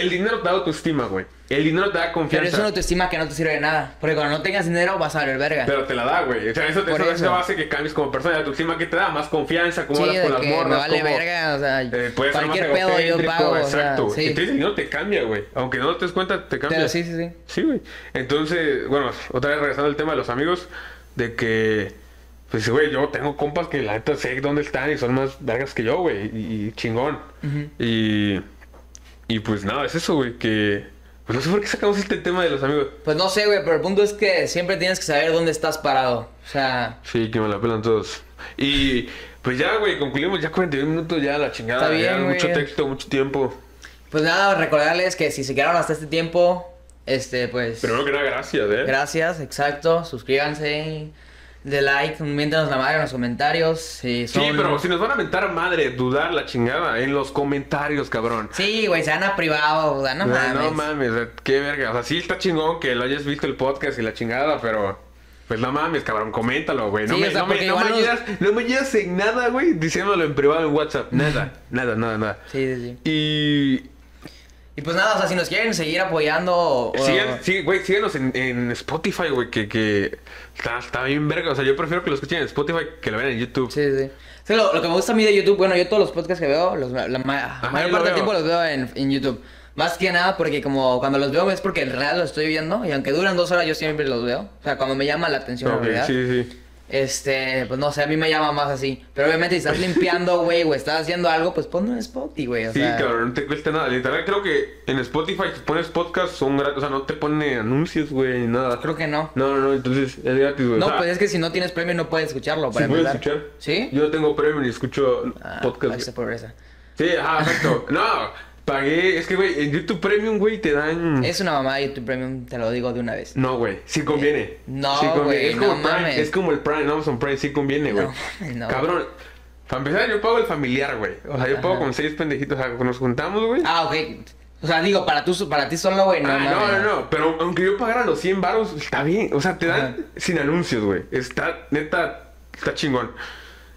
el dinero te da autoestima, güey. El dinero te da Pero confianza. es una autoestima que no te sirve de nada. Porque cuando no tengas dinero vas a valer verga. Pero te la da, güey. O sea, eso, Por eso, eso. hace que cambies como persona. La autoestima que te da más confianza, cómo Sí, hablas con las que me morras. vale cómo, verga, o sea, eh, puedes ser más cualquier pedo yo pago, o sea, Exacto. sí. Entonces el dinero te cambia, güey. Aunque no te des cuenta, te cambia. Pero sí, sí, sí. Sí, güey. Entonces, bueno, otra vez regresando al tema de los amigos, de que, pues, güey, yo tengo compas que la neta sé dónde están y son más vergas que yo, güey, y, y chingón. Y, y pues nada, es eso, güey, que, pues no sé por qué sacamos este tema de los amigos. Pues no sé, güey, pero el punto es que siempre tienes que saber dónde estás parado. O sea, Sí, que me la pelan todos. Y, pues ya, güey, concluimos ya 41 minutos, ya la chingada. Está bien, ya, güey. mucho texto, mucho tiempo. pues nada, recordarles que si se quedaron hasta este tiempo, este, pues... Primero que nada, gracias, ¿eh? Gracias, exacto. Suscríbanse, de like, miéntanos la madre en los comentarios. Si son... Sí, pero si nos van a mentar madre, dudar la chingada en los comentarios, cabrón. Sí, güey, se van a privado, no No, mames. no mames, o sea, qué verga. O sea, sí está chingón que lo hayas visto el podcast y la chingada, pero. Pues no mames, cabrón, coméntalo, güey. No, Sí, me, o sea, no, me, no me no me ayudas en nada, güey, diciéndolo en privado en WhatsApp. Nada, nada, nada, nada. Sí, sí, sí. Y. Y pues nada, o sea, si nos quieren seguir apoyando... Sigan, sí, güey, síguenos en, en Spotify, güey, que, que está, está bien verga. O sea, yo prefiero que lo escuchen en Spotify que lo vean en YouTube. Sí, sí. Sí, lo, lo que me gusta a mí de YouTube, bueno, yo todos los podcasts que veo, los, la Ajá, mayor parte del tiempo los veo en, en YouTube. Más que nada porque como cuando los veo es porque en realidad los estoy viendo y aunque duran dos horas yo siempre los veo. O sea, cuando me llama la atención, Ok, en realidad. sí, sí. Este, pues no sé, a mí me llama más así. Pero obviamente si estás limpiando, güey, o estás haciendo algo, pues ponlo en Spotify, güey. O Sí, sea, cabrón, no te cuesta nada. Literal, creo que en Spotify si pones podcast son gratis. O sea, no te pone anuncios, güey, ni nada. Creo que no. No, no, no, entonces es gratis, güey. No, o sea, pues es que si no tienes premio no puedes escucharlo. ¿sí Para puedes empezar. escuchar? ¿Sí? Yo no tengo premio ni escucho Ah, podcast. esa pobreza. Sí, ajá, exacto. no, pagué. Es que, güey, en YouTube Premium, güey, te dan. Es una mamá de YouTube Premium, te lo digo de una vez. No, güey, sí conviene. No, Sí conviene. es como no el Prime, mames. Es como el Prime, no, Amazon Prime, sí conviene, güey. No, no. Cabrón. Para empezar, yo pago el familiar, güey. O sea, yo pago Ajá. con seis pendejitos. O sea, nos juntamos, güey. Ah, ok. O sea, digo, para, tú, para ti solo, güey, no Ah, no, no, no, pero aunque yo pagara los 100 baros, está bien. O sea, te dan Ajá. sin anuncios, güey. Está, neta, está chingón.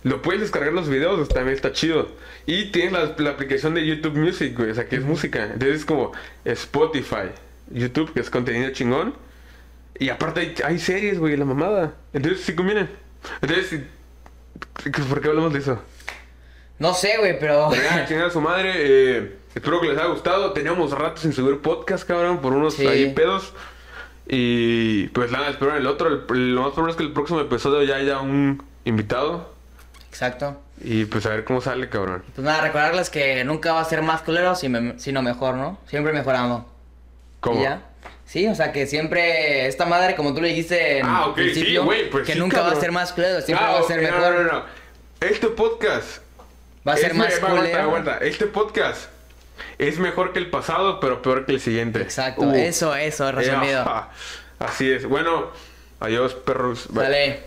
Lo puedes descargar los videos, pues, también está chido. Y tienes la, la aplicación de YouTube Music, güey, o sea, que es música. Entonces es como Spotify, YouTube, que es contenido chingón. Y aparte hay, hay series, güey, la mamada. Entonces sí conviene. Entonces, ¿por qué hablamos de eso? No sé, güey, pero... Pero ya, chingar a su madre. eh, espero que les haya gustado. Teníamos rato sin subir podcast, cabrón, por unos Sí. ahí pedos. Y pues nada, espero en el otro. el- lo más probable es que el próximo episodio ya haya un invitado. Exacto. Y pues a ver cómo sale, cabrón. Pues nada, recordarles que nunca va a ser más culero, sino mejor, ¿no? Siempre mejorando. ¿Cómo? ¿Y ya? Sí, o sea que siempre esta madre, como tú le dijiste en Ah, ok, sí, güey, pues que sí, nunca va a ser más culero, siempre Ah, va a ser mejor. No, no, no. Este podcast. Va a ser más aguanta, culero. aguanta. Este podcast es mejor que el pasado, pero peor que el siguiente. Exacto, Uh. eso, eso, resumido. Eh. Así es. Bueno, adiós, perros. Dale.